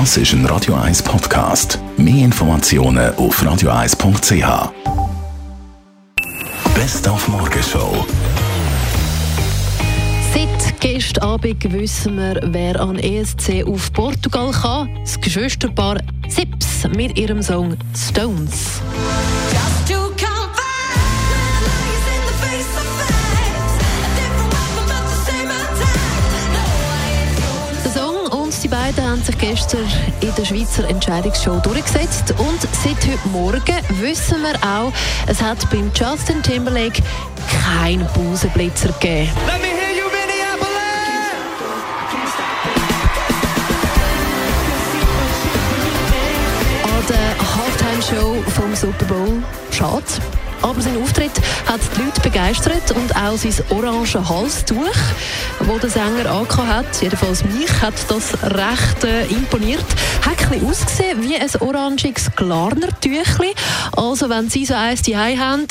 Das ist ein Radio 1 Podcast. Mehr Informationen auf radio1.ch. Best auf Morgenshow. Seit gestern Abend wissen wir, wer an ESC auf Portugal kann. Das Geschwisterpaar Sips mit ihrem Song Stones. Die beiden haben sich gestern in der Schweizer Entscheidungsshow durchgesetzt. Und seit heute Morgen wissen wir auch, es hat beim Justin Timberlake keinen Busenblitzer gegeben. An der Halftime-Show vom Super Bowl. Schade. Aber sein Auftritt hat die Leute begeistert und auch sein orange Halstuch, das der Sänger angehabt hat, jedenfalls mich, hat das recht äh, imponiert. Hat ein ausgesehen wie ein orangiges Klarner-Tüchli. Also wenn Sie so eins die haben,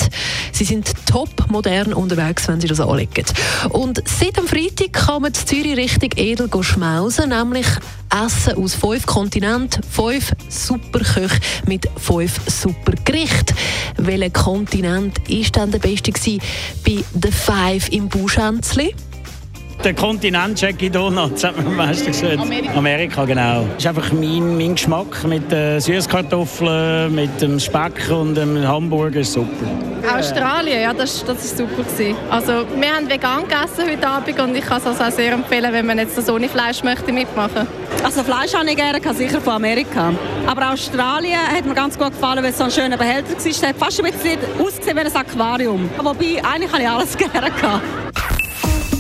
Sie sind top modern unterwegs, wenn Sie das anlegen. Und seit am Freitag kann man in Zürich richtig edel schmausen, nämlich Essen aus fünf Kontinenten, fünf super Köche mit fünf super Gerichten. Welcher Kontinent ist denn der beste bei The Five im Buschänzli? Der Kontinent Jackie Donuts hat man am meisten gesagt. Amerika. Amerika, genau. Das ist einfach mein, mein Geschmack mit den Süßkartoffeln, mit dem Speck und dem Hamburger ist super. Australien, ja, das, das ist super gewesen. Also wir haben vegan gegessen heute Abend und ich kann es also auch sehr empfehlen, wenn man jetzt das ohne Fleisch möchte mitmachen. Also Fleisch habe ich gerne, kann sicher von Amerika. Aber Australien hat mir ganz gut gefallen, weil es so ein schöner Behälter war. Es hat fast ein bisschen ausgesehen wie ein Aquarium. Wobei, eigentlich habe ich alles gerne gehabt.